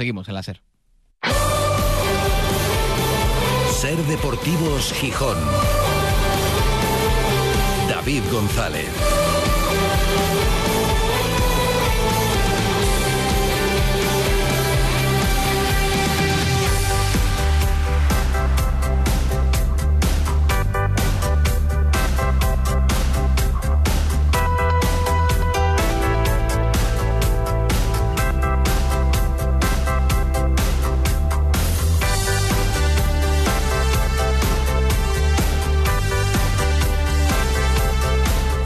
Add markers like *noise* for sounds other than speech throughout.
seguimos en la SER. Ser Deportivos Gijón. David González.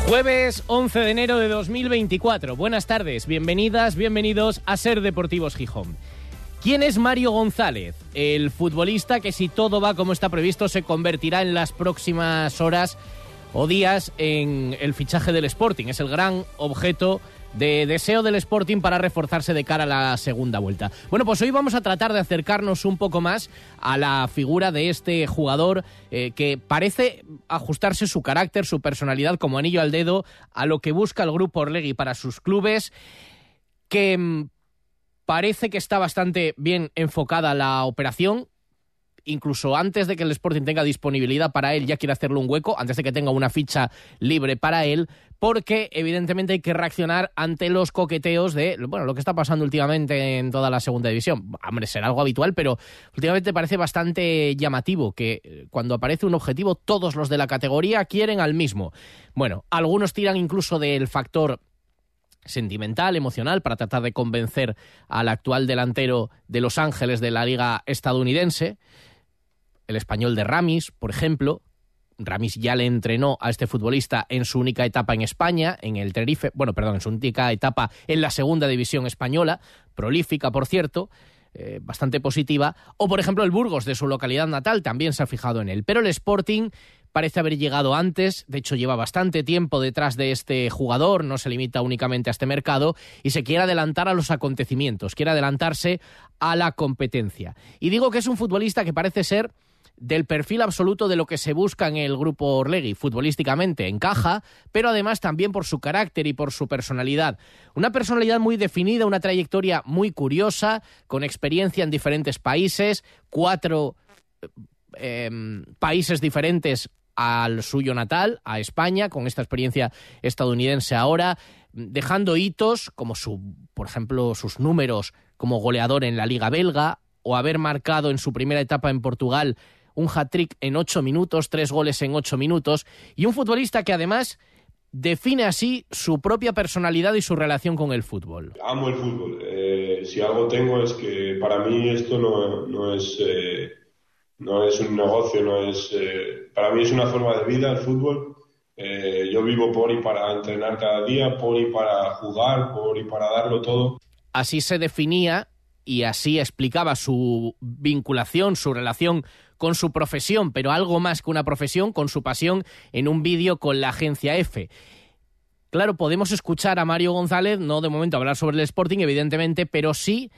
Jueves 11 de enero de 2024. Buenas tardes, bienvenidas, bienvenidos a Ser Deportivos Gijón. ¿Quién es Mario González? El futbolista que si todo va como está previsto se convertirá en las próximas horas o días en el fichaje del Sporting. Es el gran objeto de deseo del Sporting para reforzarse de cara a la segunda vuelta. Bueno, pues hoy vamos a tratar de acercarnos un poco más a la figura de este jugador eh, que parece ajustarse su carácter, su personalidad como anillo al dedo a lo que busca el grupo Orlegui para sus clubes, que mm, parece que está bastante bien enfocada la operación, incluso antes de que el Sporting tenga disponibilidad para él, ya quiere hacerle un hueco, antes de que tenga una ficha libre para él, porque evidentemente hay que reaccionar ante los coqueteos de bueno, lo que está pasando últimamente en toda la segunda división. Hombre, será algo habitual, pero últimamente parece bastante llamativo que eh, cuando aparece un objetivo, todos los de la categoría quieren al mismo. Bueno, algunos tiran incluso del factor sentimental, emocional, para tratar de convencer al actual delantero de Los Ángeles de la liga estadounidense el español de Ramis, por ejemplo. Ramis ya le entrenó a este futbolista en su única etapa en España, en el Tenerife, bueno, perdón, en su única etapa en la segunda división española, prolífica, por cierto, eh, bastante positiva. O, por ejemplo, el Burgos de su localidad natal también se ha fijado en él. Pero el Sporting parece haber llegado antes, de hecho lleva bastante tiempo detrás de este jugador, no se limita únicamente a este mercado, y se quiere adelantar a los acontecimientos, quiere adelantarse a la competencia. Y digo que es un futbolista que parece ser del perfil absoluto de lo que se busca en el grupo Orlegui. Futbolísticamente encaja, pero además también por su carácter y por su personalidad. Una personalidad muy definida, una trayectoria muy curiosa, con experiencia en diferentes países, cuatro em, países diferentes al suyo natal, a España, con esta experiencia estadounidense ahora, dejando hitos como su, por ejemplo, sus números como goleador en la Liga Belga o haber marcado en su primera etapa en Portugal un hat-trick en ocho minutos, tres goles en ocho minutos, y un futbolista que además define así su propia personalidad y su relación con el fútbol. Amo el fútbol. Eh, si algo tengo es que para mí esto no, es, eh, no es un negocio, no es, eh, para mí es una forma de vida el fútbol. yo vivo por y para entrenar cada día, por y para jugar, por y para darlo todo. Así se definía y así explicaba su vinculación, su relación con su profesión, pero algo más que una profesión, con su pasión en un vídeo con la agencia F. Claro, podemos escuchar a Mario González, no de momento hablar sobre el Sporting, evidentemente, pero sí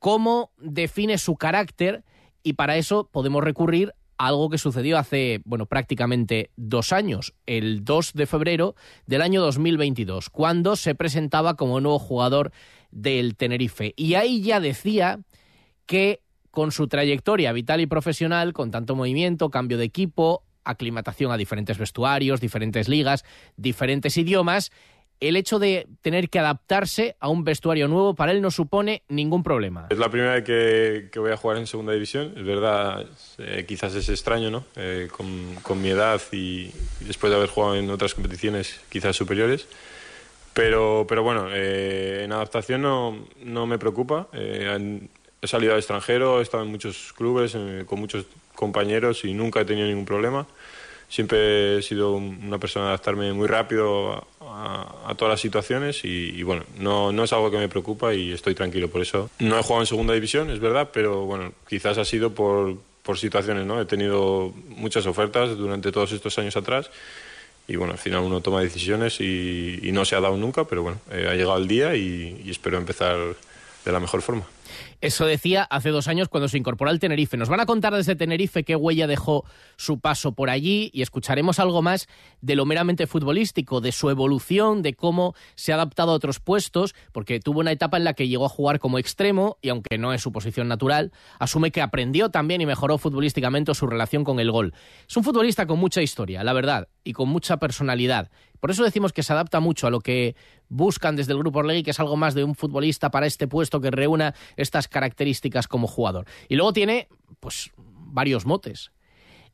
cómo define su carácter y para eso podemos recurrir a algo que sucedió hace, bueno, prácticamente dos años, el 2 de febrero del año 2022, cuando se presentaba como nuevo jugador del Tenerife. Y ahí ya decía que con su trayectoria vital y profesional, con tanto movimiento, cambio de equipo, aclimatación a diferentes vestuarios, diferentes ligas, diferentes idiomas, el hecho de tener que adaptarse a un vestuario nuevo para él no supone ningún problema. Es la primera vez que, voy a jugar en segunda división. Es verdad, eh, quizás es extraño, ¿no? Eh, con, mi edad y, después de haber jugado en otras competiciones quizás superiores. Pero, pero bueno, eh, en adaptación no, no me preocupa he salido al extranjero, he estado en muchos clubes, con muchos compañeros y nunca he tenido ningún problema. Siempre he sido una persona de adaptarme muy rápido a, todas las situaciones y, bueno, no, no, es algo que me preocupa y estoy tranquilo por eso. No he jugado en segunda división, es verdad, pero bueno, quizás ha sido por, por situaciones, ¿no? He tenido muchas ofertas durante todos estos años atrás y bueno, al final uno toma decisiones y, no se ha dado nunca, pero bueno, eh, ha llegado el día y, y espero empezar de la mejor forma. Eso decía hace dos años cuando se incorporó al Tenerife. Nos van a contar desde Tenerife qué huella dejó su paso por allí y escucharemos algo más de lo meramente futbolístico, de su evolución, de cómo se ha adaptado a otros puestos, porque tuvo una etapa en la que llegó a jugar como extremo y aunque no es su posición natural, asume que aprendió también y mejoró futbolísticamente su relación con el gol. Es un futbolista con mucha historia, la verdad, y con mucha personalidad. Por eso decimos que se adapta mucho a lo que buscan desde el Grupo Orlegui, que es algo más de un futbolista para este puesto que reúna estas características como jugador. Y luego tiene, pues, varios motes.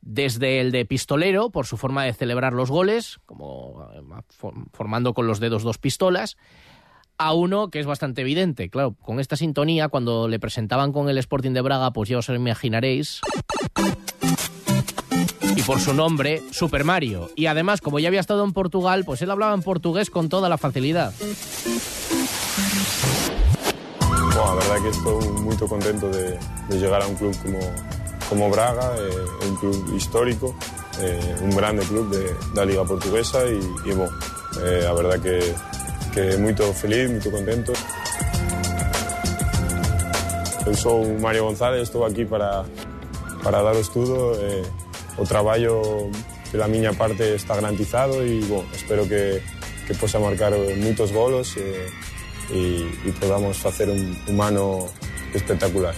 Desde el de pistolero, por su forma de celebrar los goles, como eh, formando con los dedos dos pistolas, a uno que es bastante evidente. Claro, con esta sintonía, cuando le presentaban con el Sporting de Braga, pues ya os imaginaréis y por su nombre, Super Mario. Y además, como ya había estado en Portugal, pues él hablaba en portugués con toda la facilidad. La verdad que estoy muy contento de, llegar a un club como, como Braga, eh, un club histórico, eh, un grande club de, la Liga Portuguesa y, bueno, eh, la verdad que, que muy feliz, muy contento. Yo soy Mario González, estoy aquí para, para daros todo. Eh, o trabajo de la miña parte está garantizado y bueno, espero que, que possa marcar muchos golos eh, y, y, podamos hacer un humano espectacular.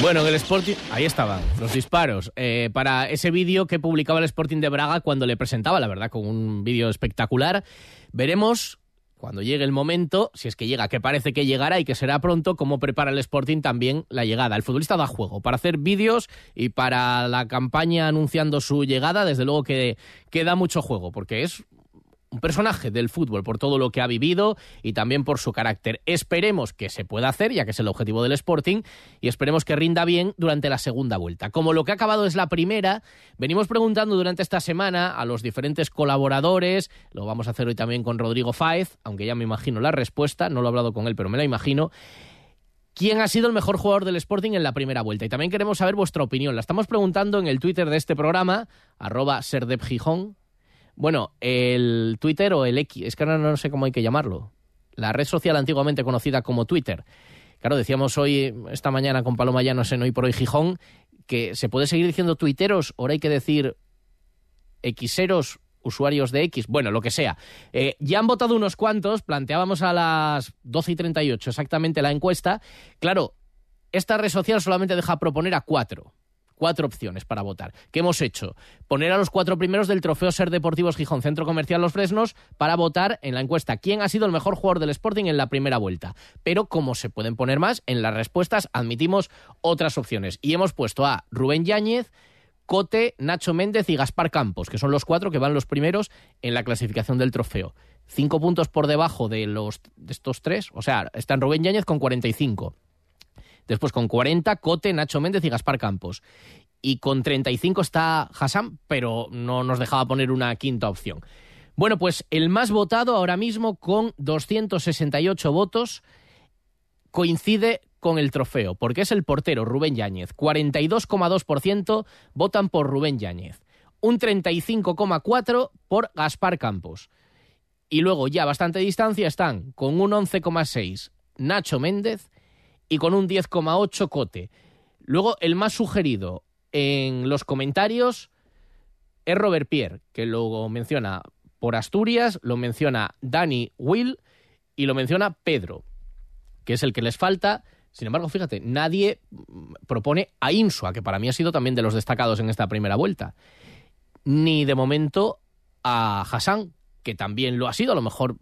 Bueno, en el Sporting, ahí estaban los disparos eh, para ese vídeo que publicaba el Sporting de Braga cuando le presentaba, la verdad, con un vídeo espectacular. Veremos cuando llegue el momento, si es que llega, que parece que llegará y que será pronto, cómo prepara el Sporting también la llegada. El futbolista da juego para hacer vídeos y para la campaña anunciando su llegada, desde luego que, que da mucho juego, porque es un personaje del fútbol por todo lo que ha vivido y también por su carácter. Esperemos que se pueda hacer, ya que es el objetivo del Sporting, y esperemos que rinda bien durante la segunda vuelta. Como lo que ha acabado es la primera, venimos preguntando durante esta semana a los diferentes colaboradores, lo vamos a hacer hoy también con Rodrigo Fáez, aunque ya me imagino la respuesta, no lo he hablado con él, pero me la imagino. ¿Quién ha sido el mejor jugador del Sporting en la primera vuelta? Y también queremos saber vuestra opinión. La estamos preguntando en el Twitter de este programa, arroba serdepgijón, bueno, el Twitter o el X, es que ahora no sé cómo hay que llamarlo. La red social antiguamente conocida como Twitter. Claro, decíamos hoy, esta mañana con Paloma Llanos en Hoy por Hoy Gijón, que se puede seguir diciendo tuiteros, ahora hay que decir xeros, usuarios de X, bueno, lo que sea. Eh, ya han votado unos cuantos, planteábamos a las 12 y 38 exactamente la encuesta. Claro, esta red social solamente deja proponer a cuatro cuatro opciones para votar. ¿Qué hemos hecho? Poner a los cuatro primeros del Trofeo Ser Deportivos Gijón Centro Comercial Los Fresnos para votar en la encuesta quién ha sido el mejor jugador del Sporting en la primera vuelta. Pero como se pueden poner más, en las respuestas admitimos otras opciones. Y hemos puesto a Rubén Yáñez, Cote, Nacho Méndez y Gaspar Campos, que son los cuatro que van los primeros en la clasificación del trofeo. Cinco puntos por debajo de, los, de estos tres, o sea, están Rubén Yáñez con 45. Después con 40, Cote, Nacho Méndez y Gaspar Campos. Y con 35 está Hassan, pero no nos dejaba poner una quinta opción. Bueno, pues el más votado ahora mismo con 268 votos coincide con el trofeo, porque es el portero Rubén Yáñez. 42,2% votan por Rubén Yáñez. Un 35,4% por Gaspar Campos. Y luego ya a bastante distancia están con un 11,6% Nacho Méndez y con un 10,8 Cote. Luego, el más sugerido en los comentarios es Robert Pierre, que lo menciona por Asturias, lo menciona Dani Will y lo menciona Pedro, que es el que les falta. Sin embargo, fíjate, nadie propone a Insua, que para mí ha sido también de los destacados en esta primera vuelta. Ni de momento a Hassan, que también lo ha sido, a lo mejor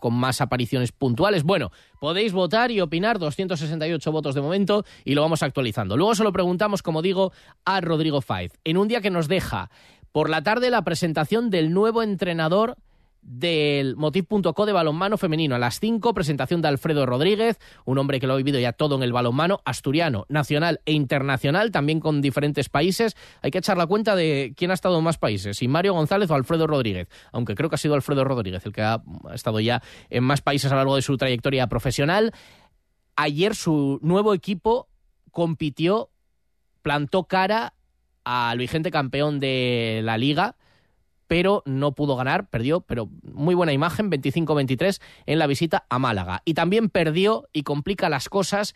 con más apariciones puntuales. Bueno, podéis votar y opinar, 268 votos de momento, y lo vamos actualizando. Luego se lo preguntamos, como digo, a Rodrigo Faiz, en un día que nos deja por la tarde la presentación del nuevo entrenador del Motiv.co de balonmano femenino. A las 5, presentación de Alfredo Rodríguez, un hombre que lo ha vivido ya todo en el balonmano asturiano, nacional e internacional, también con diferentes países. Hay que echar la cuenta de quién ha estado en más países, si Mario González o Alfredo Rodríguez, aunque creo que ha sido Alfredo Rodríguez el que ha estado ya en más países a lo largo de su trayectoria profesional. Ayer su nuevo equipo compitió, plantó cara al vigente campeón de la liga, pero no pudo ganar, perdió, pero muy buena imagen, 25-23 en la visita a Málaga. Y también perdió y complica las cosas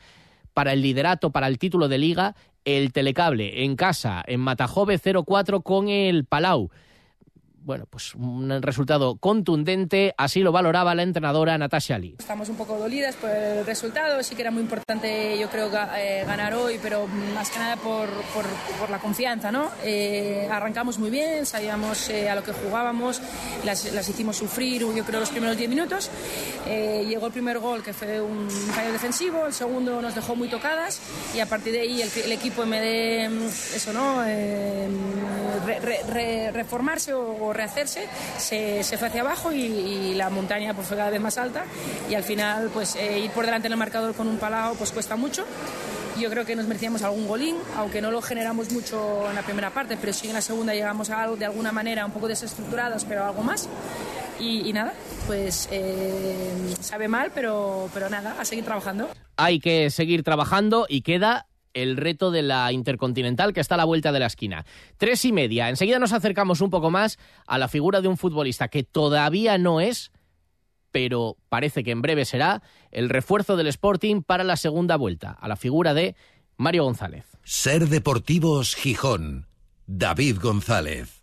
para el liderato, para el título de liga, el Telecable en casa, en Matajove 0-4 con el Palau bueno, pues un resultado contundente, así lo valoraba la entrenadora Natasha Lee. Estamos un poco dolidas por el resultado, sí que era muy importante yo creo eh, ganar hoy, pero más que nada por, por, la confianza, ¿no? Eh, arrancamos muy bien, sabíamos eh, a lo que jugábamos, las, las, hicimos sufrir yo creo los primeros 10 minutos, llegó el primer gol que fue un fallo defensivo, el segundo nos dejó muy tocadas y a partir de ahí el, equipo en vez de eso, ¿no? reformarse o rehacerse, se, se fue hacia abajo y, la montaña pues, fue cada vez más alta y al final pues eh, ir por delante en el marcador con un palao pues cuesta mucho. Yo creo que nos merecíamos algún golín, aunque no lo generamos mucho en la primera parte, pero sí en la segunda llegamos a algo de alguna manera un poco desestructurados, pero algo más. Y, nada, pues eh, sabe mal, pero, pero nada, a seguir trabajando. Hay que seguir trabajando y queda el reto de la Intercontinental que está a la vuelta de la esquina. Tres y media. Enseguida nos acercamos un poco más a la figura de un futbolista que todavía no es, pero parece que en breve será, el refuerzo del Sporting para la segunda vuelta, a la figura de Mario González. Ser Deportivos Gijón. David González.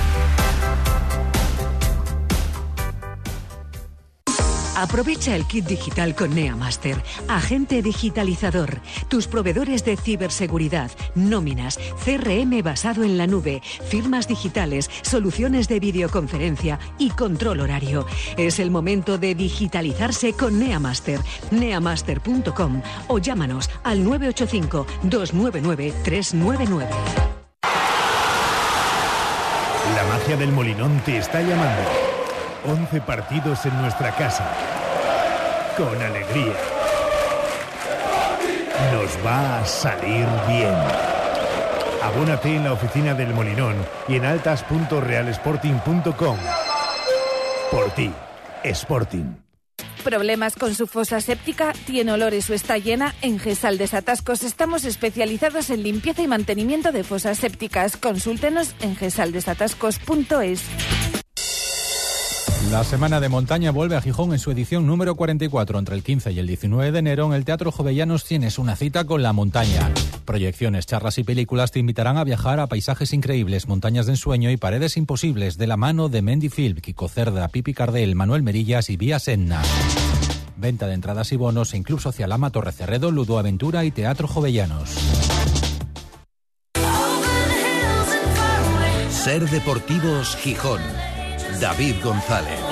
Aprovecha el kit digital con NeaMaster, agente digitalizador, tus proveedores de ciberseguridad, nóminas, CRM basado en la nube, firmas digitales, soluciones de videoconferencia y control horario. Es el momento de digitalizarse con NeaMaster, neamaster.com o llámanos al 985 299 399. La magia del Molinón te está llamando. 11 partidos en nuestra casa. Con alegría. Nos va a salir bien. Abónate en la oficina del Molinón y en altas.realsporting.com. Por ti, Sporting. ¿Problemas con su fosa séptica? ¿Tiene olores o está llena? En Gesal Desatascos estamos especializados en limpieza y mantenimiento de fosas sépticas. Consúltenos en gesaldesatascos.es. La Semana de Montaña vuelve a Gijón en su edición número 44. Entre el 15 y el 19 de enero en el Teatro Jovellanos tienes una cita con la montaña. Proyecciones, charlas y películas te invitarán a viajar a paisajes increíbles, montañas de ensueño y paredes imposibles de la mano de Mendy Phil, Kiko Cerda, Pipi Cardel, Manuel Merillas y Vía Senna. Venta de entradas y bonos en Club Social Ama Torrecerredo, Ludo Aventura y Teatro Jovellanos. Ser Deportivos Gijón. David González.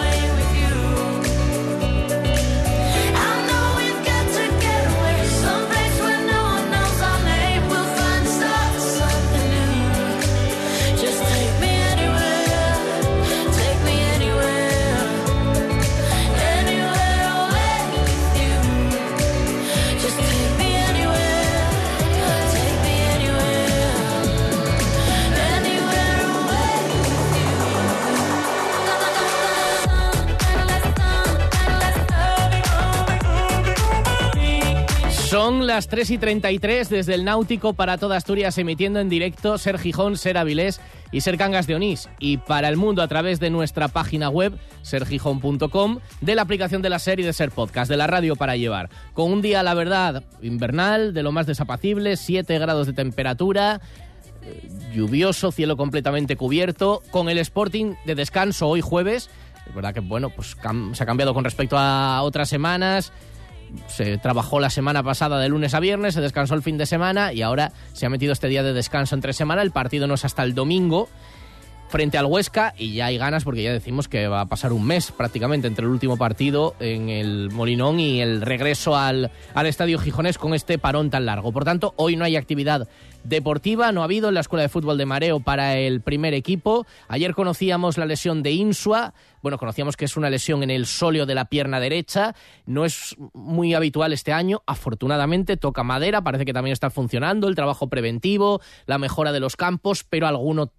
Son las 3 y 33 desde el Náutico para toda Asturias emitiendo en directo Ser Gijón, Ser Avilés y Ser Cangas de Onís. Y para el mundo a través de nuestra página web sergijón.com, de la aplicación de la serie de Ser Podcast, de la radio para llevar. Con un día, la verdad, invernal, de lo más desapacible, 7 grados de temperatura eh, lluvioso, cielo completamente cubierto, con el Sporting de descanso hoy jueves. Es verdad que, bueno, pues se ha cambiado con respecto a otras semanas se trabajó la semana pasada de lunes a viernes, se descansó el fin de semana y ahora se ha metido este día de descanso entre semana. El partido no es hasta el domingo. Frente al Huesca y ya hay ganas porque ya decimos que va a pasar un mes prácticamente entre el último partido en el Molinón y el regreso al, al Estadio Gijonés con este parón tan largo. Por tanto, hoy no hay actividad deportiva, no ha habido en la Escuela de Fútbol de Mareo para el primer equipo. Ayer conocíamos la lesión de Insua, bueno, conocíamos que es una lesión en el sóleo de la pierna derecha, no es muy habitual este año, afortunadamente toca madera, parece que también está funcionando el trabajo preventivo, la mejora de los campos, pero alguno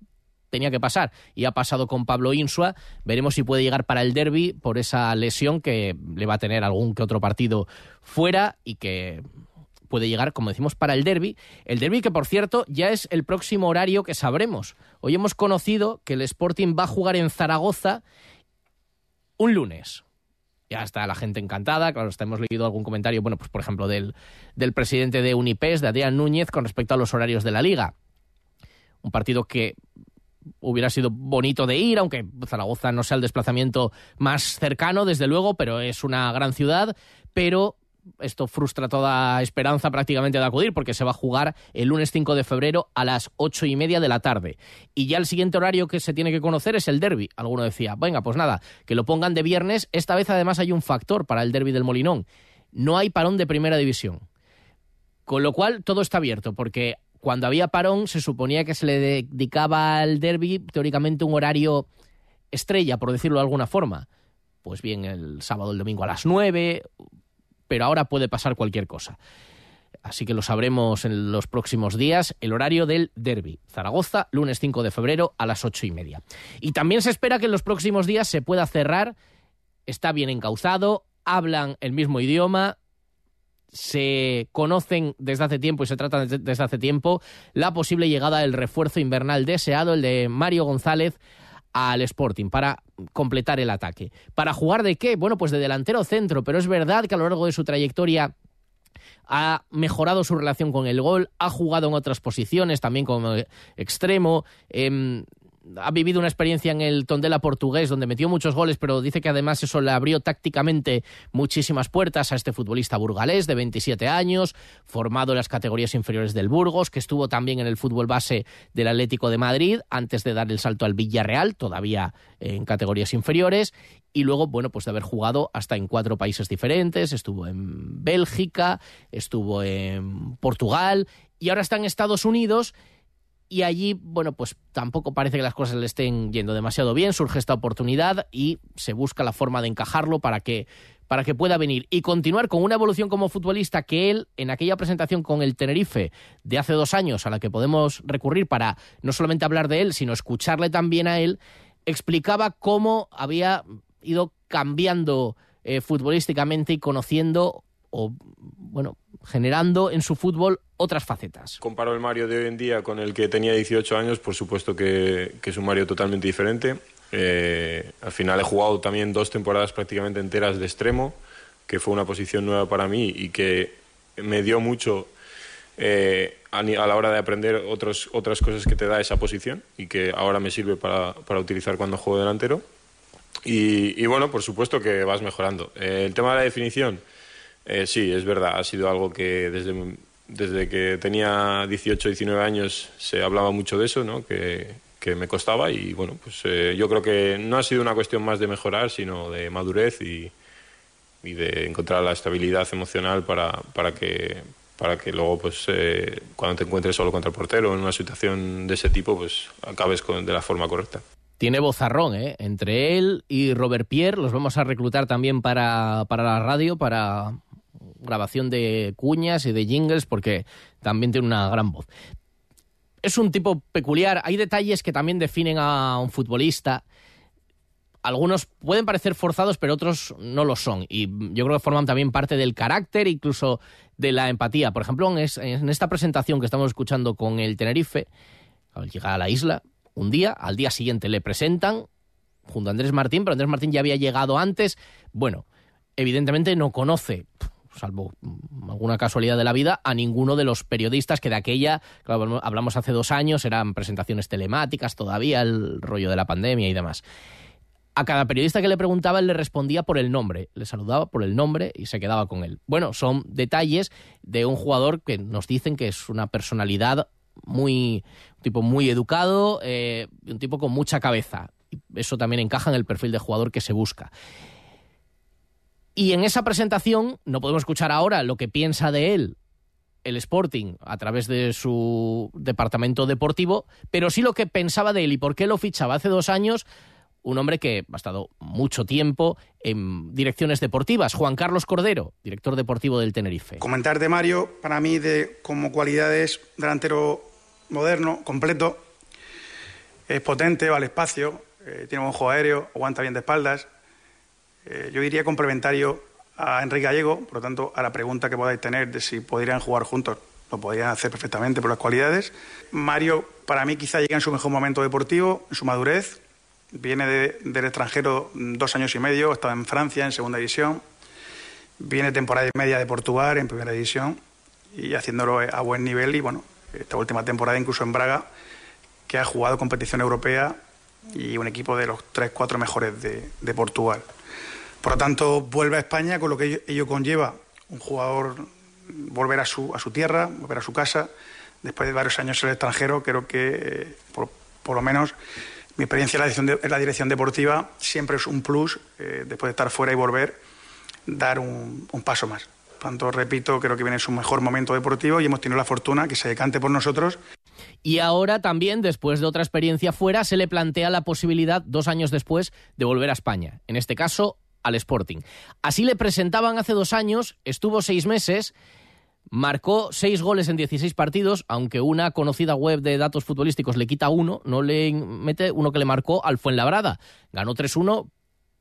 tenía que pasar y ha pasado con Pablo Insua. Veremos si puede llegar para el derby por esa lesión que le va a tener algún que otro partido fuera y que puede llegar, como decimos, para el derby. El derby que, por cierto, ya es el próximo horario que sabremos. Hoy hemos conocido que el Sporting va a jugar en Zaragoza un lunes. Ya está la gente encantada, claro, hemos leído algún comentario, bueno, pues por ejemplo del, del presidente de Unipes, de Adrián Núñez, con respecto a los horarios de la liga. Un partido que hubiera sido bonito de ir, aunque Zaragoza no sea el desplazamiento más cercano, desde luego, pero es una gran ciudad, pero esto frustra toda esperanza prácticamente de acudir porque se va a jugar el lunes 5 de febrero a las ocho y media de la tarde. Y ya el siguiente horario que se tiene que conocer es el derby. Alguno decía, venga, pues nada, que lo pongan de viernes. Esta vez además hay un factor para el derby del Molinón. No hay parón de primera división. Con lo cual todo está abierto porque cuando había parón se suponía que se le dedicaba al derby teóricamente un horario estrella, por decirlo de alguna forma. Pues bien, el sábado, el domingo a las nueve, pero ahora puede pasar cualquier cosa. Así que lo sabremos en los próximos días. El horario del derby. Zaragoza, lunes 5 de febrero a las ocho y media. Y también se espera que en los próximos días se pueda cerrar. Está bien encauzado, hablan el mismo idioma, se conocen desde hace tiempo y se tratan desde hace tiempo la posible llegada del refuerzo invernal deseado, el de Mario González al Sporting para completar el ataque. ¿Para jugar de qué? Bueno, pues de delantero centro, pero es verdad que a lo largo de su trayectoria ha mejorado su relación con el gol, ha jugado en otras posiciones, también como extremo, eh, ha vivido una experiencia en el Tondela portugués donde metió muchos goles, pero dice que además eso le abrió tácticamente muchísimas puertas a este futbolista burgalés de 27 años, formado en las categorías inferiores del Burgos, que estuvo también en el fútbol base del Atlético de Madrid antes de dar el salto al Villarreal, todavía en categorías inferiores, y luego, bueno, pues de haber jugado hasta en cuatro países diferentes, estuvo en Bélgica, estuvo en Portugal y ahora está en Estados Unidos y allí, bueno, pues tampoco parece que las cosas le estén yendo demasiado bien, surge esta oportunidad y se busca la forma de encajarlo para que para que pueda venir y continuar con una evolución como futbolista que él, en aquella presentación con el Tenerife de hace dos años, a la que podemos recurrir para no solamente hablar de él, sino escucharle también a él, explicaba cómo había ido cambiando eh, futbolísticamente y conociendo o, bueno, generando en su fútbol otras facetas. Comparo el Mario de hoy en día con el que tenía 18 años, por supuesto que, es un Mario totalmente diferente. Eh, al final he jugado también dos temporadas prácticamente enteras de extremo, que fue una posición nueva para mí y que me dio mucho eh, a, la hora de aprender otros, otras cosas que te da esa posición y que ahora me sirve para, para utilizar cuando juego delantero. Y, bueno, por supuesto que vas mejorando. Eh, el tema de la definición, sí, es verdad, ha sido algo que desde desde que tenía 18, 19 años se hablaba mucho de eso, ¿no? que, que me costaba y bueno, pues eh, yo creo que no ha sido una cuestión más de mejorar, sino de madurez y, y de encontrar la estabilidad emocional para, para, que, para que luego, pues eh, cuando te encuentres solo contra el portero en una situación de ese tipo, pues acabes con, de la forma correcta. Tiene bozarrón, ¿eh? Entre él y Robert Pierre los vamos a reclutar también para, para la radio, para grabación de cuñas y de jingles porque también tiene una gran voz. Es un tipo peculiar, hay detalles que también definen a un futbolista. Algunos pueden parecer forzados, pero otros no lo son. Y yo creo que forman también parte del carácter, incluso de la empatía. Por ejemplo, en esta presentación que estamos escuchando con el Tenerife, al llegar a la isla, un día, al día siguiente le presentan junto a Andrés Martín, pero Andrés Martín ya había llegado antes. Bueno, evidentemente no conoce salvo alguna casualidad de la vida, a ninguno de los periodistas que de aquella, hablamos hace dos años, eran presentaciones telemáticas todavía, el rollo de la pandemia y demás. A cada periodista que le preguntaba, él le respondía por el nombre, le saludaba por el nombre y se quedaba con él. Bueno, son detalles de un jugador que nos dicen que es una personalidad muy, un tipo muy educado, eh, un tipo con mucha cabeza. Eso también encaja en el perfil de jugador que se busca. Y en esa presentación, no podemos escuchar ahora lo que piensa de él el Sporting a través de su departamento deportivo, pero sí lo que pensaba de él y por qué lo fichaba hace dos años un hombre que ha estado mucho tiempo en direcciones deportivas, Juan Carlos Cordero, director deportivo del Tenerife. Comentar de Mario, para mí, de, como cualidades, delantero moderno, completo, es potente, va al espacio, eh, tiene un ojo aéreo, aguanta bien de espaldas. Eh, yo diría complementario a Enrique Gallego, por lo tanto, a la pregunta que podáis tener de si podrían jugar juntos, lo podrían hacer perfectamente por las cualidades. Mario, para mí, quizá llega en su mejor momento deportivo, en su madurez. Viene del extranjero dos años y medio, estaba en Francia en segunda división. Viene temporada y media de Portugal en primera división y haciéndolo a buen nivel. Y bueno, esta última temporada, incluso en Braga, que ha jugado competición europea y un equipo de los tres, cuatro mejores de Portugal. Por lo tanto, vuelve a España con lo que ello conlleva un jugador volver a su, a su tierra, volver a su casa, después de varios años en el extranjero, creo que eh, por, por, lo menos mi experiencia en la dirección, deportiva siempre es un plus, eh, después de estar fuera y volver, dar un, un paso más. Por tanto, repito, creo que viene su mejor momento deportivo y hemos tenido la fortuna que se decante por nosotros. Y ahora también, después de otra experiencia fuera, se le plantea la posibilidad, dos años después, de volver a España. En este caso, al Sporting. Así le presentaban hace dos años, estuvo seis meses, marcó seis goles en 16 partidos, aunque una conocida web de datos futbolísticos le quita uno, no le mete uno que le marcó al Fuenlabrada. Ganó 3-1,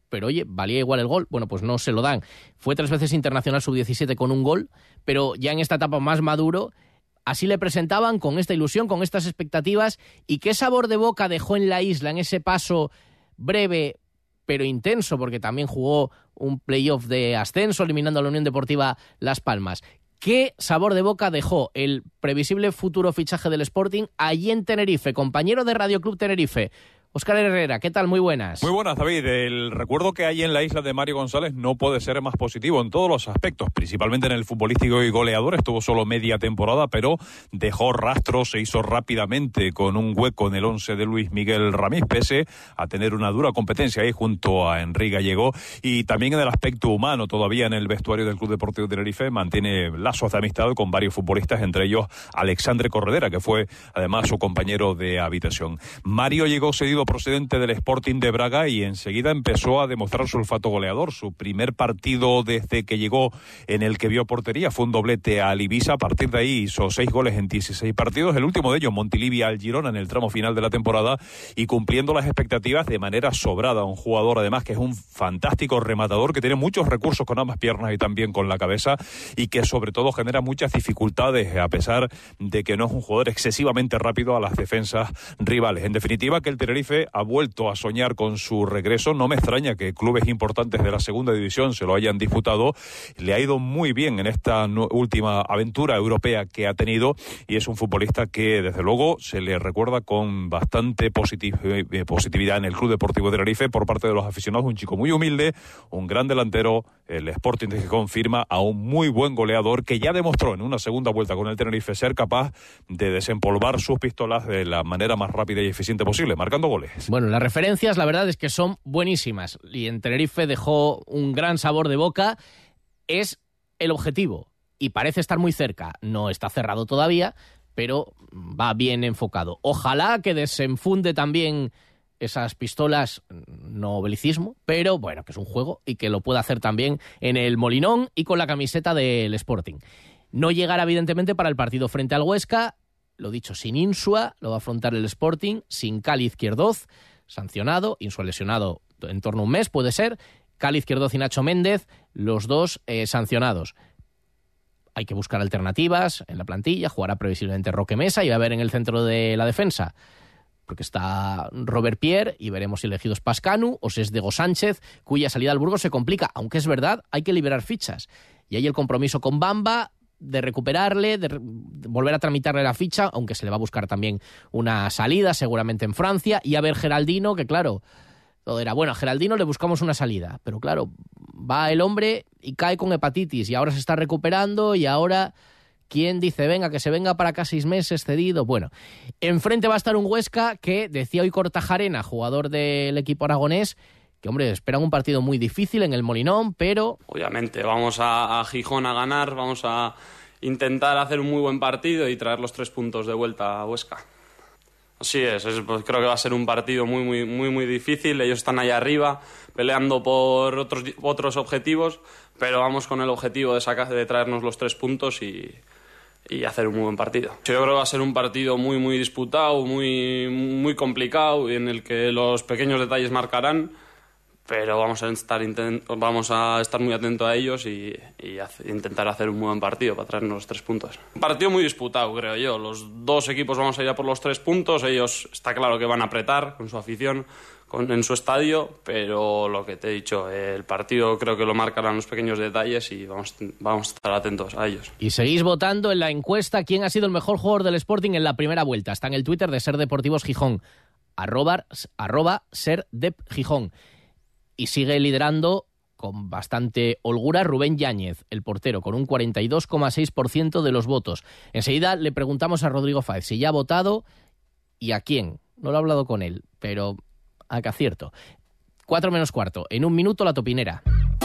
pero oye, valía igual el gol. Bueno, pues no se lo dan. Fue tres veces internacional sub-17 con un gol, pero ya en esta etapa más maduro, así le presentaban con esta ilusión, con estas expectativas, y qué sabor de boca dejó en la isla en ese paso breve pero intenso, porque también jugó un playoff de ascenso, eliminando a la Unión Deportiva Las Palmas. ¿Qué sabor de boca dejó el previsible futuro fichaje del Sporting allí en Tenerife? Compañero de Radio Club Tenerife, Óscar Herrera, ¿qué tal? Muy buenas. Muy buenas, David. El recuerdo que hay en la isla de Mario González no puede ser más positivo en todos los aspectos, principalmente en el futbolístico y goleador. Estuvo solo media temporada, pero dejó rastro, se hizo rápidamente con un hueco en el once de Luis Miguel Ramírez, pese a tener una dura competencia ahí junto a Enrique Gallego. Y también en el aspecto humano, todavía en el vestuario del Club Deportivo de Tenerife, mantiene lazos de amistad con varios futbolistas, entre ellos Alexandre Corredera, que fue además su compañero de habitación. Mario llegó cedido procedente del Sporting de Braga y enseguida empezó a demostrar su olfato goleador. Su primer partido desde que llegó en el que vio portería fue un doblete a Ibiza. A partir de ahí hizo seis goles en 16 partidos. El último de ellos, Montilivia al Girona en el tramo final de la temporada y cumpliendo las expectativas de manera sobrada. Un jugador además que es un fantástico rematador que tiene muchos recursos con ambas piernas y también con la cabeza y que sobre todo genera muchas dificultades a pesar de que no es un jugador excesivamente rápido a las defensas rivales. En definitiva, que el Tenerife ha vuelto a soñar con su regreso. No me extraña que clubes importantes de la segunda división se lo hayan disputado. Le ha ido muy bien en esta última aventura europea que ha tenido y es un futbolista que desde luego se le recuerda con bastante eh, positividad en el Club Deportivo de Tenerife por parte de los aficionados. Un chico muy humilde, un gran delantero. El Sporting de Gijón firma a un muy buen goleador que ya demostró en una segunda vuelta con el Tenerife ser capaz de desempolvar sus pistolas de la manera más rápida y eficiente posible, marcando goles. Bueno, las referencias la verdad es que son buenísimas y en Tenerife dejó un gran sabor de boca. Es el objetivo y parece estar muy cerca. No está cerrado todavía, pero va bien enfocado. Ojalá que desenfunde también esas pistolas, no belicismo, pero bueno, que es un juego y que lo pueda hacer también en el Molinón y con la camiseta del Sporting. No llegará evidentemente para el partido frente al Huesca, lo dicho, sin Insua, lo va a afrontar el Sporting, sin Cali Izquierdoz, sancionado, Insua lesionado en torno a un mes, puede ser, Cali Izquierdoz y Nacho Méndez, los dos eh, sancionados. Hay que buscar alternativas en la plantilla, jugará previsiblemente Roque Mesa y va a haber en el centro de la defensa porque está Robert Pierre y veremos si elegidos Pascanu o si es Diego Sánchez, cuya salida al Burgos se complica, aunque es verdad, hay que liberar fichas. Y hay el compromiso con Bamba, de recuperarle, de, volver a tramitarle la ficha, aunque se le va a buscar también una salida, seguramente en Francia, y a ver Geraldino, que claro, todo era, bueno, a Geraldino le buscamos una salida, pero claro, va el hombre y cae con hepatitis y ahora se está recuperando y ahora ¿Quién dice, venga, que se venga para acá seis meses cedido? Bueno, enfrente va a estar un Huesca que, decía hoy Cortajarena, jugador del equipo aragonés, que, hombre, esperan un partido muy difícil en el Molinón, pero... Obviamente, vamos a, a Gijón a ganar, vamos a intentar hacer un muy buen partido y traer los tres puntos de vuelta a Huesca. Así es, es pues, creo que va a ser un partido muy, muy, muy, muy difícil. Ellos están ahí arriba peleando por otros, otros objetivos, pero vamos con el objetivo de, sacar, de traernos los tres puntos y, y hacer un muy buen partido. Yo creo que va a ser un partido muy, muy disputado, muy, muy complicado, en el que los pequeños detalles marcarán pero vamos a estar, vamos a estar muy atentos a ellos y, intentar hacer un buen partido para traernos los tres puntos. Un partido muy disputado, creo yo. Los dos equipos vamos a ir a por los tres puntos. Ellos está claro que van a apretar con su afición en su estadio, pero lo que te he dicho, el partido creo que lo marcarán los pequeños detalles y vamos, a estar atentos a ellos. Y seguís votando en la encuesta quién ha sido el mejor jugador del Sporting en la primera vuelta. Está en el Twitter de Ser Deportivos Gijón, arroba, arroba Ser Gijón y sigue liderando con bastante holgura Rubén Yáñez, el portero, con un 42,6% de los votos. Enseguida le preguntamos a Rodrigo Fáez si ya ha votado y a quién. No lo he hablado con él, pero a que acierto. Cuatro menos cuarto. En un minuto la topinera.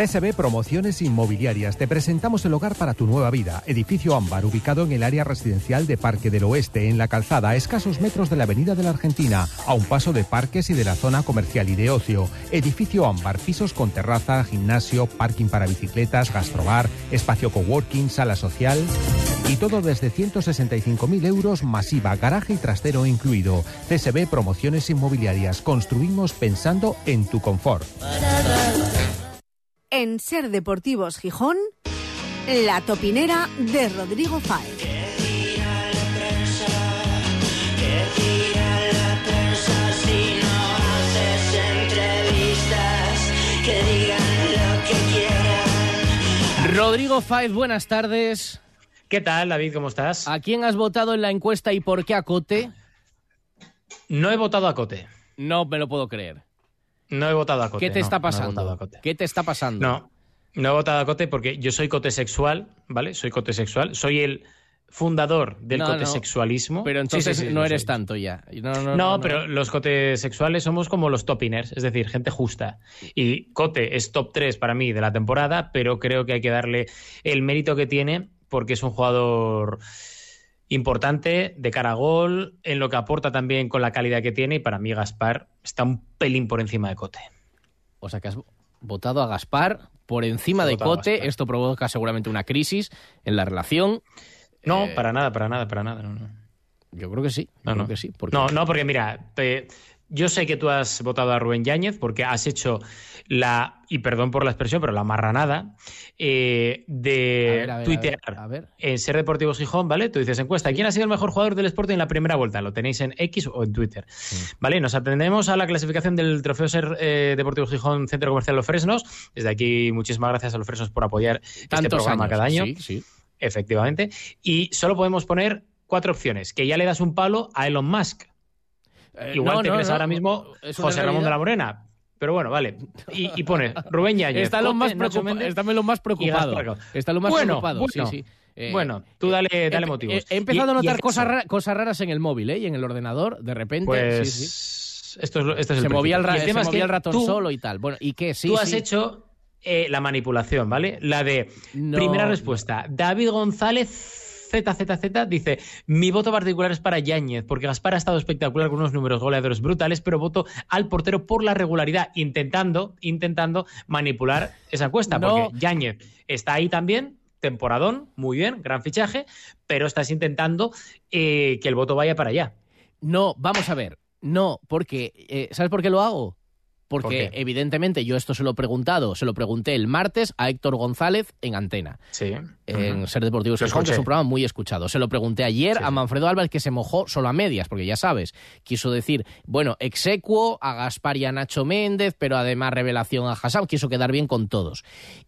CSB Promociones Inmobiliarias. Te presentamos el hogar para tu nueva vida. Edificio Ámbar, ubicado en el área residencial de Parque del Oeste, en la calzada, a escasos metros de la Avenida de la Argentina, a un paso de parques y de la zona comercial y de ocio. Edificio Ámbar, pisos con terraza, gimnasio, parking para bicicletas, gastrobar, espacio coworking, sala social. Y todo desde 165.000 euros masiva, garaje y trastero incluido. CSB Promociones Inmobiliarias. Construimos pensando en tu confort. En Ser Deportivos Gijón, la topinera de Rodrigo Fáez. Rodrigo Fáez, buenas tardes. ¿Qué tal, David? ¿Cómo estás? ¿A quién has votado en la encuesta y por qué a Cote? No he votado a Cote. No me lo puedo creer. No he votado a Cote. ¿Qué te está no pasando? ¿Qué te está pasando? No, no he votado a Cote porque yo soy cote sexual, ¿vale? Soy cote sexual. Soy el fundador del cote sexualismo. Pero entonces no eres tanto ya. No, pero los sexuales somos como los topiners, es decir, gente justa. Y Cote es top 3 para mí de la temporada, pero creo que hay que darle el mérito que tiene porque es un jugador importante de cara a gol, en lo que aporta también con la calidad que tiene, y para mí Gaspar está un pelín por encima de Cote. O sea que has votado a Gaspar por encima de Cote, esto provoca seguramente una crisis en la relación. No, eh, para nada, para nada, para nada. Yo creo que sí. No, no. que sí. No, no, porque mira, yo sé que tú has votado a Rubén Yáñez porque has hecho la, y perdón por la expresión, pero la marranada eh, de Twitter en Ser Deportivos Gijón, ¿vale? Tú dices encuesta, ¿quién ha sido el mejor jugador del Sporting en la primera vuelta? Lo tenéis en X o en Twitter, ¿vale? Nos atendemos a la clasificación del Trofeo Ser eh, Deportivos Gijón Centro Comercial Los Fresnos. Desde aquí, muchísimas gracias a Los Fresnos por apoyar este programa cada año. Sí, sí. Efectivamente. Y solo podemos poner cuatro opciones, que ya le das un palo a Elon Musk. Eh, Igual te crees ahora mismo José Ramón de la Morena, pero bueno, vale. Y, pone *laughs* Rubén Yáñez. Está lo más, preocupado. está lo más preocupado. Está lo más preocupado. sí, sí. Eh, bueno, tú dale, eh, dale motivos. He, empezado a notar cosas, raras, cosas raras en el móvil ¿eh? y en el ordenador, de repente. Pues Esto es, este se, movía el, se movía el ratón solo y tal. Bueno, ¿y qué? Sí, tú has hecho la manipulación, ¿vale? La de primera respuesta. David González ZZZ dice, mi voto particular es para Yáñez, porque Gaspar ha estado espectacular con unos números goleadores brutales, pero voto al portero por la regularidad, intentando, intentando manipular esa encuesta, porque Yáñez está ahí también, temporadón, muy bien, gran fichaje, pero estás intentando eh, que el voto vaya para allá. No, vamos a ver, no, porque, eh, ¿sabes por qué lo hago? Porque evidentemente yo esto se lo he preguntado, se lo pregunté el martes a Héctor González en Antena. Sí. En Ser Deportivo que es un programa muy escuchado. Se lo pregunté ayer a Manfredo Álvarez, que se mojó solo a medias, porque ya sabes, quiso decir, bueno, execuo a Gaspar y a Nacho Méndez, pero además revelación a Hassan, quiso quedar bien con todos.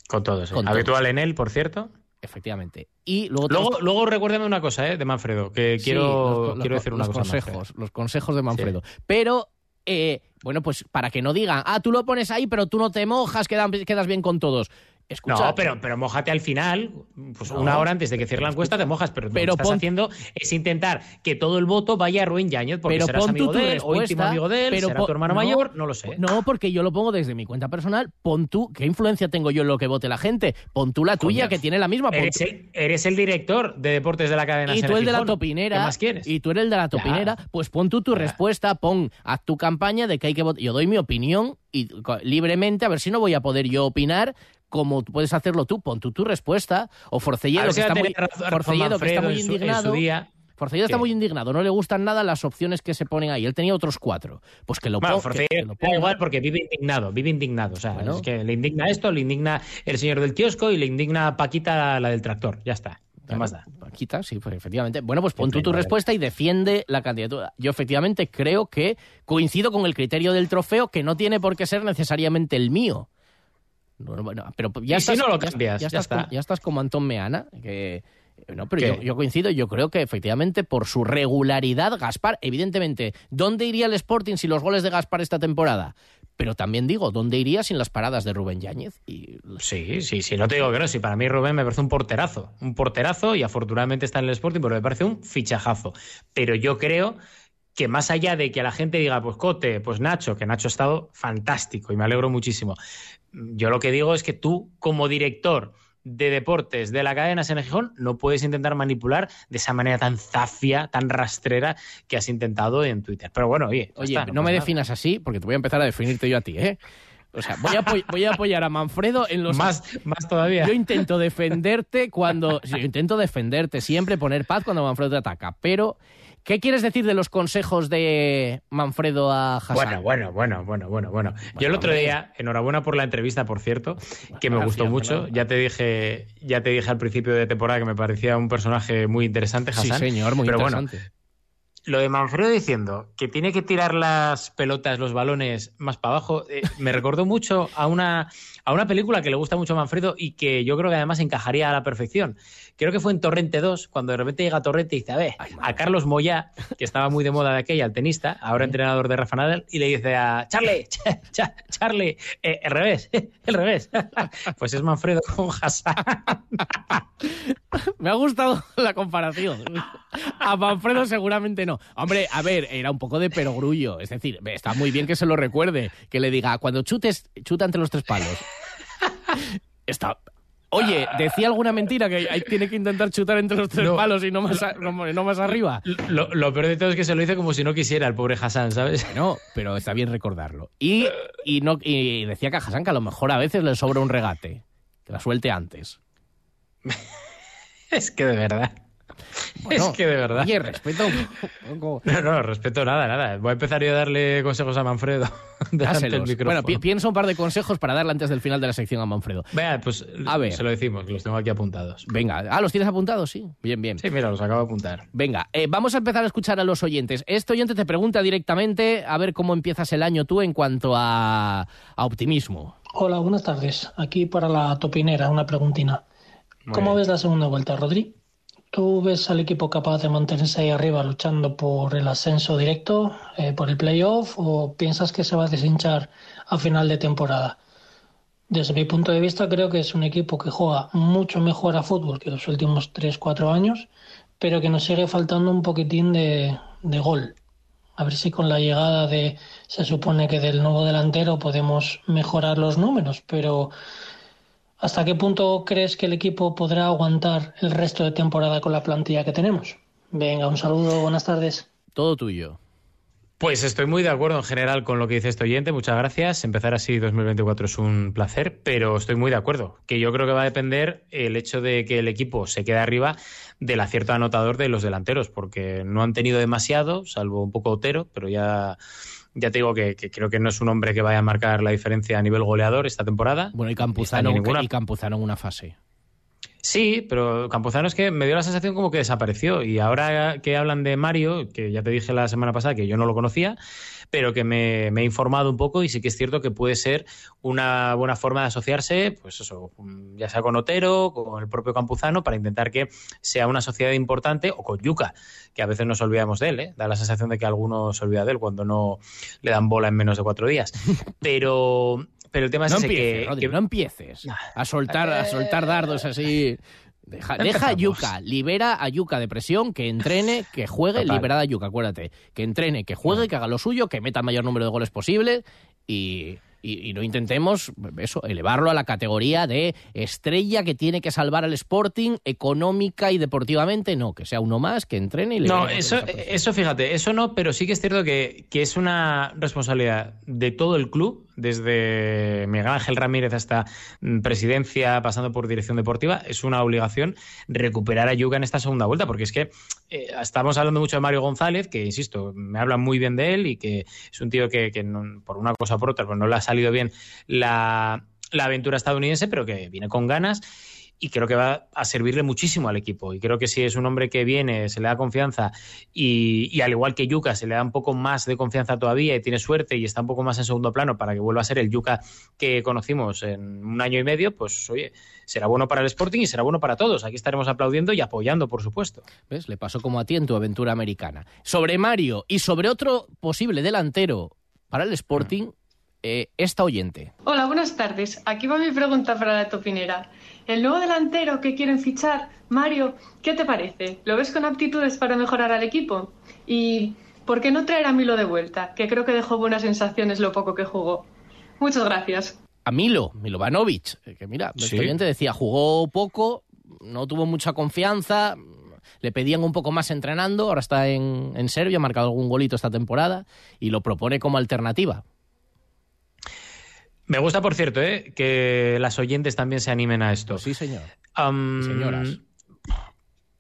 Con todos, ¿eh? Habitual en él, por cierto. Efectivamente. Y luego, luego, luego recuérdame una cosa ¿eh? de Manfredo, que quiero, quiero decir una los cosa. Consejos, los consejos de Manfredo. Pero eh, bueno, pues para que no digan, ah, tú lo pones ahí, pero tú no te mojas, quedas, quedas bien con todos no, pero, pero mojate al final, pues una hora antes de que cierre la encuesta te mojas, pero, lo que estás haciendo es intentar que todo el voto vaya a Rubén Yáñez, porque pero serás amigo de él, o íntimo amigo de él, pero será tu hermano mayor, no lo sé. No, porque yo lo pongo desde mi cuenta personal, pon tú, ¿qué influencia tengo yo en lo que vote la gente? Pon tú la tuya, que tiene la misma. Eres el, director de deportes de la cadena Y tú el de la topinera. ¿Qué más quieres? Y tú eres el de la topinera, pues pon tú tu respuesta, pon, a tu campaña de que hay que votar. Yo doy mi opinión y libremente, a ver si no voy a poder yo opinar como puedes hacerlo tú, pon tu respuesta, o Forcelledo, que está muy, Forcelledo, que está muy indignado. Forcelledo está muy indignado, no le gustan nada las opciones que se ponen ahí. Él tenía otros cuatro. Pues que lo, bueno, Forcelledo igual porque vive indignado, vive indignado. O sea, es que le indigna esto, le indigna el señor del kiosco y le indigna Paquita la del tractor. Ya está. ¿Qué más da? Paquita, sí, pues efectivamente. Bueno, pues pon tú tu respuesta y defiende la candidatura. Yo efectivamente creo que coincido con el criterio del trofeo que no tiene por qué ser necesariamente el mío. Bueno, pero ya estás, no lo cambias, ya, estás, Como, ya estás como Antón Meana, que... No, pero yo, coincido, yo creo que efectivamente por su regularidad, Gaspar, evidentemente, ¿dónde iría el Sporting sin los goles de Gaspar esta temporada? Pero también digo, ¿dónde iría sin las paradas de Rubén Yáñez? Y... Sí, sí, sí, no te digo que no, sí, para mí Rubén me parece un porterazo, un porterazo y afortunadamente está en el Sporting, pero me parece un fichajazo. Pero yo creo que más allá de que la gente diga, pues Cote, pues Nacho, que Nacho ha estado fantástico y me alegro muchísimo, yo lo que digo es que tú, como director de deportes de la cadena Sene Gijón, no puedes intentar manipular de esa manera tan zafia, tan rastrera que has intentado en Twitter. Pero bueno, oye, oye no, me definas así porque te voy a empezar a definirte yo a ti, ¿eh? O sea, voy a, *laughs* voy a, apoyar a Manfredo en los... Más, más todavía. Yo intento defenderte cuando... Yo intento defenderte, siempre poner paz cuando Manfredo te ataca, pero ¿Qué quieres decir de los consejos de Manfredo a Hassan? Bueno, bueno, bueno, bueno, bueno, bueno. Yo el otro día, enhorabuena por la entrevista, por cierto, que me gustó mucho. Ya te dije, ya te dije al principio de temporada que me parecía un personaje muy interesante, Hassan. Sí, señor, muy interesante. Lo de Manfredo diciendo que tiene que tirar las pelotas, los balones más para abajo, eh, me recordó mucho a una, a una película que le gusta mucho a Manfredo y que yo creo que además encajaría a la perfección, creo que fue en Torrente 2, cuando de repente llega Torrente y dice, a ver, a Carlos Moya, que estaba muy de moda de aquella, el tenista, ahora entrenador de Rafa Nadal, y le dice a Charlie, *laughs* Charlie, eh, el revés, *laughs* el revés. *laughs* pues es Manfredo con Hassan. Me ha gustado la comparación. A Manfredo seguramente no. Hombre, a ver, era un poco de perogrullo. Es decir, está muy bien que se lo recuerde, que le diga, cuando chutes, chuta entre los tres palos. Está, Oye, decía alguna mentira que hay, tiene que intentar chutar entre los tres palos y no más, no, más arriba. Lo, peor de todo es que se lo hizo como si no quisiera el pobre Hassan, ¿sabes? No, pero está bien recordarlo. Y, y, no, y decía que a Hassan que a lo mejor a veces le sobra un regate. Que la suelte antes. *laughs* es que de verdad *laughs* es que de verdad. Oye, respeto *laughs* No, no, respeto nada, nada. Voy a empezar yo a darle consejos a Manfredo. *laughs* Bueno, pienso un par de consejos para darle antes del final de la sección a Manfredo. Vea, pues a ver. se lo decimos, los tengo aquí apuntados. Venga, ah, ¿los tienes apuntados? Sí. Bien, bien. Sí, mira, los acabo de apuntar. Venga, eh, vamos a empezar a escuchar a los oyentes. Este oyente te pregunta directamente a ver cómo empiezas el año tú en cuanto a, a optimismo. Hola, buenas tardes. Aquí para la topinera, una preguntina. ¿Cómo ves la segunda vuelta, Rodri? ¿Tú ves al equipo capaz de mantenerse ahí arriba luchando por el ascenso directo, eh, por el playoff, o piensas que se va a deshinchar a final de temporada? Desde mi punto de vista, creo que es un equipo que juega mucho mejor a fútbol que los últimos 3-4 años, pero que nos sigue faltando un poquitín de, de gol. A ver si con la llegada de, se supone que del nuevo delantero podemos mejorar los números, pero ¿Hasta qué punto crees que el equipo podrá aguantar el resto de temporada con la plantilla que tenemos? Venga, un saludo, buenas tardes. Todo tuyo. Pues estoy muy de acuerdo en general con lo que dice este oyente, muchas gracias. Empezar así 2024 es un placer, pero estoy muy de acuerdo, que yo creo que va a depender el hecho de que el equipo se quede arriba del acierto anotador de los delanteros, porque no han tenido demasiado, salvo un poco Otero, pero ya Ya te digo que, creo que no es un hombre que vaya a marcar la diferencia a nivel goleador esta temporada. Bueno, y Campuzano, y Campuzano en una fase. Sí, pero Campuzano es que me dio la sensación como que desapareció. Y ahora que hablan de Mario, que ya te dije la semana pasada que yo no lo conocía, pero que me, he informado un poco y sí que es cierto que puede ser una buena forma de asociarse, pues eso, ya sea con Otero, con el propio Campuzano, para intentar que sea una sociedad importante, o con Yuca, que a veces nos olvidamos de él, ¿eh? da la sensación de que alguno se olvida de él cuando no le dan bola en menos de cuatro días. *laughs* Pero pero el tema es no que, no empieces a soltar, a soltar dardos así. Deja, a Yuka, libera a Yuka de presión, que entrene, que juegue, libera a Yuka, acuérdate. Que entrene, que juegue, que haga lo suyo, que meta el mayor número de goles posible y, y, no intentemos eso, elevarlo a la categoría de estrella que tiene que salvar al Sporting económica y deportivamente. No, que sea uno más, que entrene y le No, eso, eso fíjate, eso no, pero sí que es cierto que, que es una responsabilidad de todo el club desde Miguel Ángel Ramírez hasta mm, presidencia, pasando por dirección deportiva, es una obligación recuperar a Yuga en esta segunda vuelta, porque es que eh, estamos hablando mucho de Mario González, que insisto, me hablan muy bien de él y que es un tío que, por una cosa o por otra, pues no le ha salido bien la aventura estadounidense, pero que viene con ganas y creo que va a servirle muchísimo al equipo. Y creo que si es un hombre que viene, se le da confianza y, al igual que Yuka, se le da un poco más de confianza todavía y tiene suerte y está un poco más en segundo plano para que vuelva a ser el Yuka que conocimos en un año y medio, pues oye, será bueno para el Sporting y será bueno para todos. Aquí estaremos aplaudiendo y apoyando, por supuesto. ¿Ves? Le pasó como a ti en tu aventura americana. Sobre Mario y sobre otro posible delantero para el Sporting, eh, esta oyente. Hola, buenas tardes. Aquí va mi pregunta para la topinera. El nuevo delantero que quieren fichar, Mario, ¿qué te parece? ¿Lo ves con aptitudes para mejorar al equipo? ¿Y por qué no traer a Milo de vuelta? Que creo que dejó buenas sensaciones lo poco que jugó. Muchas gracias. A Milo, Milovanovic, eh, que mira, el oyente decía, jugó poco, no tuvo mucha confianza, le pedían un poco más entrenando, ahora está en, en Serbia, ha marcado algún golito esta temporada y lo propone como alternativa. Me gusta, por cierto, ¿eh? que las oyentes también se animen a esto. Sí, señor. Señoras.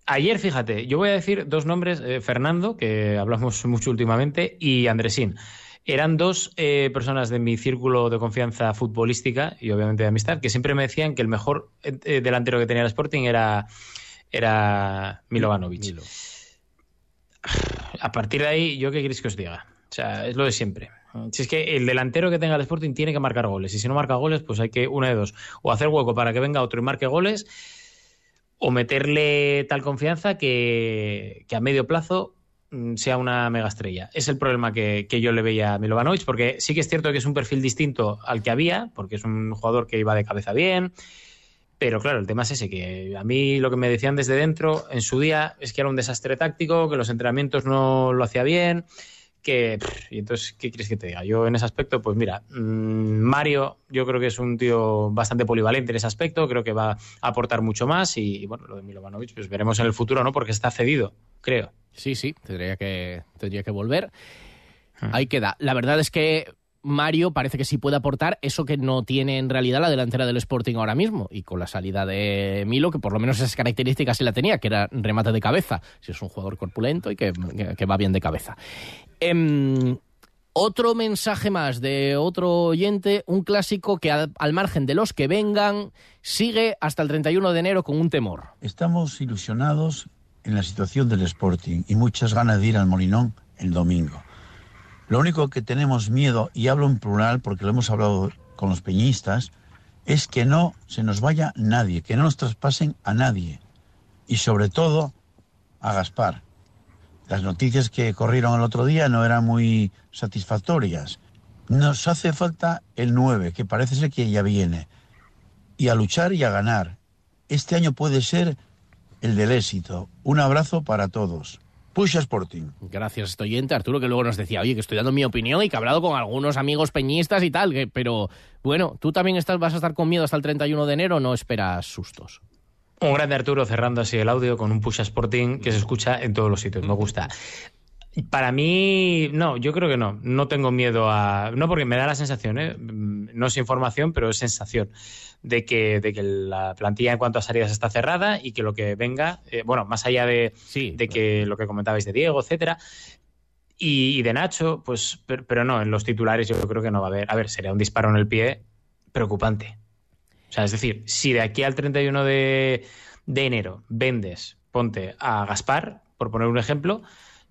Ayer, fíjate, yo voy a decir dos nombres, eh, Fernando, que hablamos *laughs* mucho últimamente, y Andresín. Eran dos eh, personas de mi círculo de confianza futbolística y obviamente de amistad, que siempre me decían que el mejor delantero que tenía el Sporting era, era Milovanovic. A partir de ahí, ¿yo qué queréis que os diga? O sea, es lo de siempre. Si es que el delantero que tenga el Sporting tiene que marcar goles. Y si no marca goles, pues hay que una de dos. O hacer hueco para que venga otro y marque goles, o meterle tal confianza que, a medio plazo mm, sea una mega estrella. Es el problema que, yo le veía a Milovanovic, porque sí que es cierto que es un perfil distinto al que había, porque es un jugador que iba de cabeza bien. Pero claro, el tema es ese, que a mí lo que me decían desde dentro en su día es que era un desastre táctico, que los entrenamientos no lo hacía bien, que, y entonces, ¿qué quieres que te diga? Yo en ese aspecto, pues mira, mm, Mario yo creo que es un tío bastante polivalente en ese aspecto, creo que va a aportar mucho más y, bueno, lo de Milovanovic, pues veremos en el futuro, ¿no? Porque está cedido, creo. Sí, sí, tendría que, tendría que volver. Hmm. Ahí queda. La verdad es que Mario parece que sí puede aportar eso que no tiene en realidad la delantera del Sporting ahora mismo. Y con la salida de Milo, que por lo menos esas características sí la tenía, que era remate de cabeza. Si es un jugador corpulento y que, va bien de cabeza. Em, otro mensaje más de otro oyente, un clásico que al, al, margen de los que vengan, sigue hasta el 31 de enero con un temor. Estamos ilusionados en la situación del Sporting y muchas ganas de ir al Molinón el domingo. Lo único que tenemos miedo, y hablo en plural porque lo hemos hablado con los peñistas, es que no se nos vaya nadie, que no nos traspasen a nadie. Y sobre todo a Gaspar. Las noticias que corrieron el otro día no eran muy satisfactorias. Nos hace falta el 9, que parece ser que ya viene. Y a luchar y a ganar. Este año puede ser el del éxito. Un abrazo para todos. Push Sporting. Gracias, estoy oyente, Arturo, que luego nos decía, oye, que estoy dando mi opinión y que he hablado con algunos amigos peñistas y tal, pero bueno, ¿tú también estás, vas a estar con miedo hasta el 31 de enero no esperas sustos? Un grande Arturo cerrando así el audio con un Push Sporting que se escucha en todos los sitios, me gusta. Para mí, no, yo creo que no. No tengo miedo a. No, porque me da la sensación, ¿eh? no es información, pero es sensación de que, de que la plantilla en cuanto a salidas está cerrada y que lo que venga, eh, bueno, más allá de, de que lo que comentabais de Diego, etcétera, Y, de Nacho, pues, pero, no, en los titulares yo creo que no va a haber. A ver, sería un disparo en el pie preocupante. O sea, es decir, si de aquí al 31 de, de enero vendes, ponte a Gaspar, por poner un ejemplo,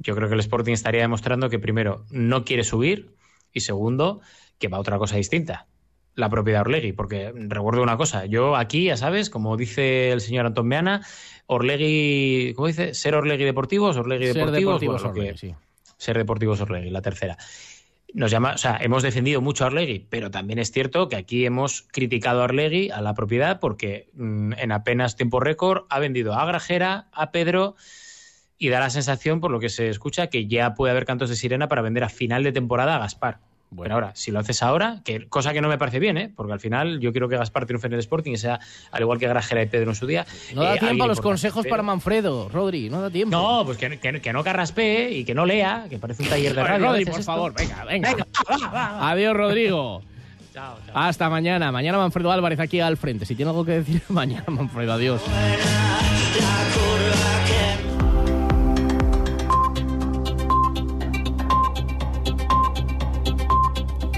yo creo que el Sporting estaría demostrando que primero no quiere subir y segundo que va a otra cosa distinta la propiedad Orlegui, porque recuerdo una cosa, yo aquí, ya sabes, como dice el señor Antón Meana, Orlegui, ¿cómo dice? ¿Ser Orlegui Deportivos? Orlegui Ser Deportivos, Orlegui, sí. Ser Deportivos Orlegui, la tercera. Nos llama, o sea, hemos defendido mucho a Orlegui, pero también es cierto que aquí hemos criticado a Orlegui, a la propiedad, porque mm, en apenas tiempo récord ha vendido a Grajera, a Pedro, y da la sensación, por lo que se escucha, que ya puede haber cantos de sirena para vender a final de temporada a Gaspar. Bueno, ahora, si lo haces ahora, que cosa que no me parece bien, ¿eh? porque al final yo quiero que Gaspar triunfe en el Sporting y sea al igual que Grajera y Pedro en su día. No da eh, tiempo a los consejos para Manfredo, Rodri, no da tiempo. No, pues que, que, no carraspee y que no lea, que parece un taller de radio. Rodri, por favor, venga, venga. Adiós, Rodrigo. *laughs* chao, chao. Hasta mañana. Mañana Manfredo Álvarez aquí al frente. Si tiene algo que decir, *laughs* mañana Manfredo, adiós.